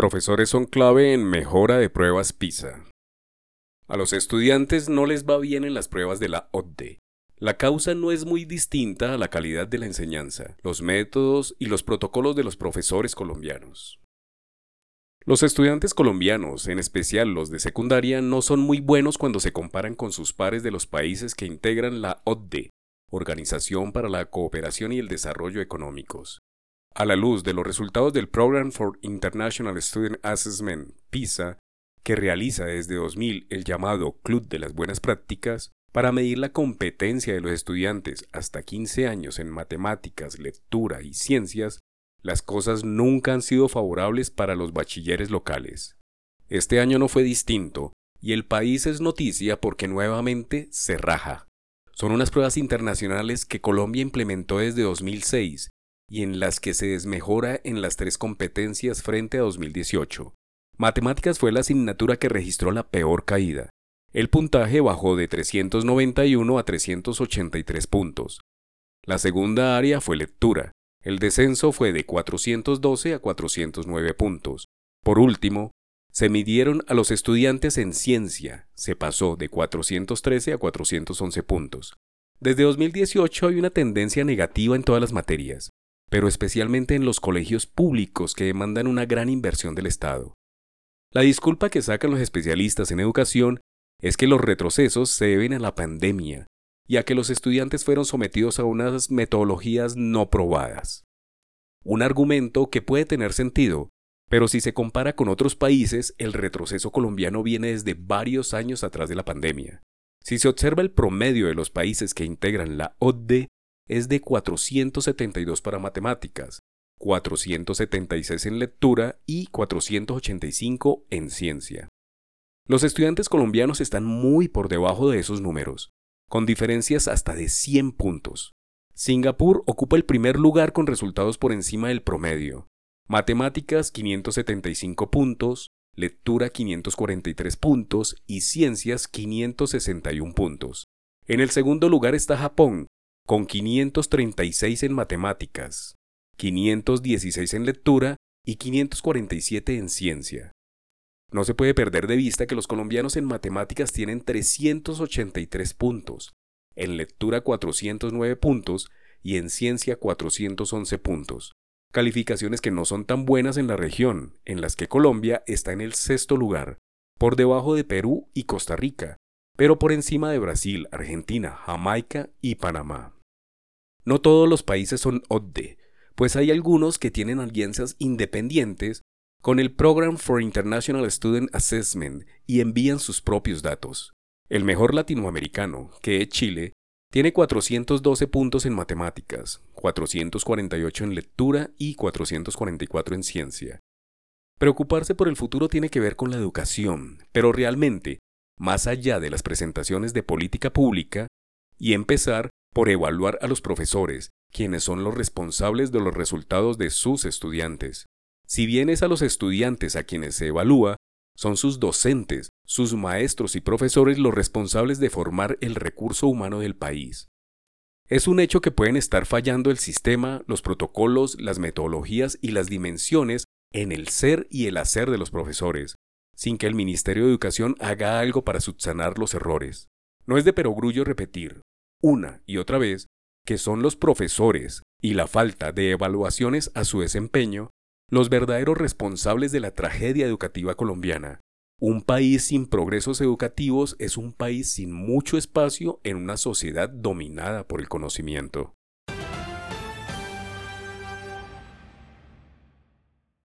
Profesores son clave en mejora de pruebas PISA. A los estudiantes no les va bien en las pruebas de la ODE. La causa no es muy distinta a la calidad de la enseñanza, los métodos y los protocolos de los profesores colombianos. Los estudiantes colombianos, en especial los de secundaria, no son muy buenos cuando se comparan con sus pares de los países que integran la ODE, Organización para la Cooperación y el Desarrollo Económicos. A la luz de los resultados del Program for International Student Assessment, PISA, que realiza desde 2000 el llamado Club de las Buenas Prácticas, para medir la competencia de los estudiantes hasta 15 años en matemáticas, lectura y ciencias, las cosas nunca han sido favorables para los bachilleres locales. Este año no fue distinto, y el país es noticia porque nuevamente se raja. Son unas pruebas internacionales que Colombia implementó desde 2006 y en las que se desmejora en las tres competencias frente a 2018. Matemáticas fue la asignatura que registró la peor caída. El puntaje bajó de 391 a 383 puntos. La segunda área fue lectura. El descenso fue de 412 a 409 puntos. Por último, se midieron a los estudiantes en ciencia. Se pasó de 413 a 411 puntos. Desde 2018 hay una tendencia negativa en todas las materias pero especialmente en los colegios públicos que demandan una gran inversión del Estado. La disculpa que sacan los especialistas en educación es que los retrocesos se deben a la pandemia y a que los estudiantes fueron sometidos a unas metodologías no probadas. Un argumento que puede tener sentido, pero si se compara con otros países, el retroceso colombiano viene desde varios años atrás de la pandemia. Si se observa el promedio de los países que integran la OCDE, es de 472 para matemáticas, 476 en lectura y 485 en ciencia. Los estudiantes colombianos están muy por debajo de esos números, con diferencias hasta de 100 puntos. Singapur ocupa el primer lugar con resultados por encima del promedio. Matemáticas 575 puntos, lectura 543 puntos y ciencias 561 puntos. En el segundo lugar está Japón, con 536 en matemáticas, 516 en lectura y 547 en ciencia. No se puede perder de vista que los colombianos en matemáticas tienen 383 puntos, en lectura 409 puntos y en ciencia 411 puntos, calificaciones que no son tan buenas en la región, en las que Colombia está en el sexto lugar, por debajo de Perú y Costa Rica, pero por encima de Brasil, Argentina, Jamaica y Panamá. No todos los países son ODE, pues hay algunos que tienen alianzas independientes con el Program for International Student Assessment y envían sus propios datos. El mejor latinoamericano, que es Chile, tiene 412 puntos en matemáticas, 448 en lectura y 444 en ciencia. Preocuparse por el futuro tiene que ver con la educación, pero realmente, más allá de las presentaciones de política pública, y empezar por evaluar a los profesores, quienes son los responsables de los resultados de sus estudiantes. Si bien es a los estudiantes a quienes se evalúa, son sus docentes, sus maestros y profesores los responsables de formar el recurso humano del país. Es un hecho que pueden estar fallando el sistema, los protocolos, las metodologías y las dimensiones en el ser y el hacer de los profesores, sin que el Ministerio de Educación haga algo para subsanar los errores. No es de perogrullo repetir, una y otra vez que son los profesores y la falta de evaluaciones a su desempeño los verdaderos responsables de la tragedia educativa colombiana. Un país sin progresos educativos es un país sin mucho espacio en una sociedad dominada por el conocimiento.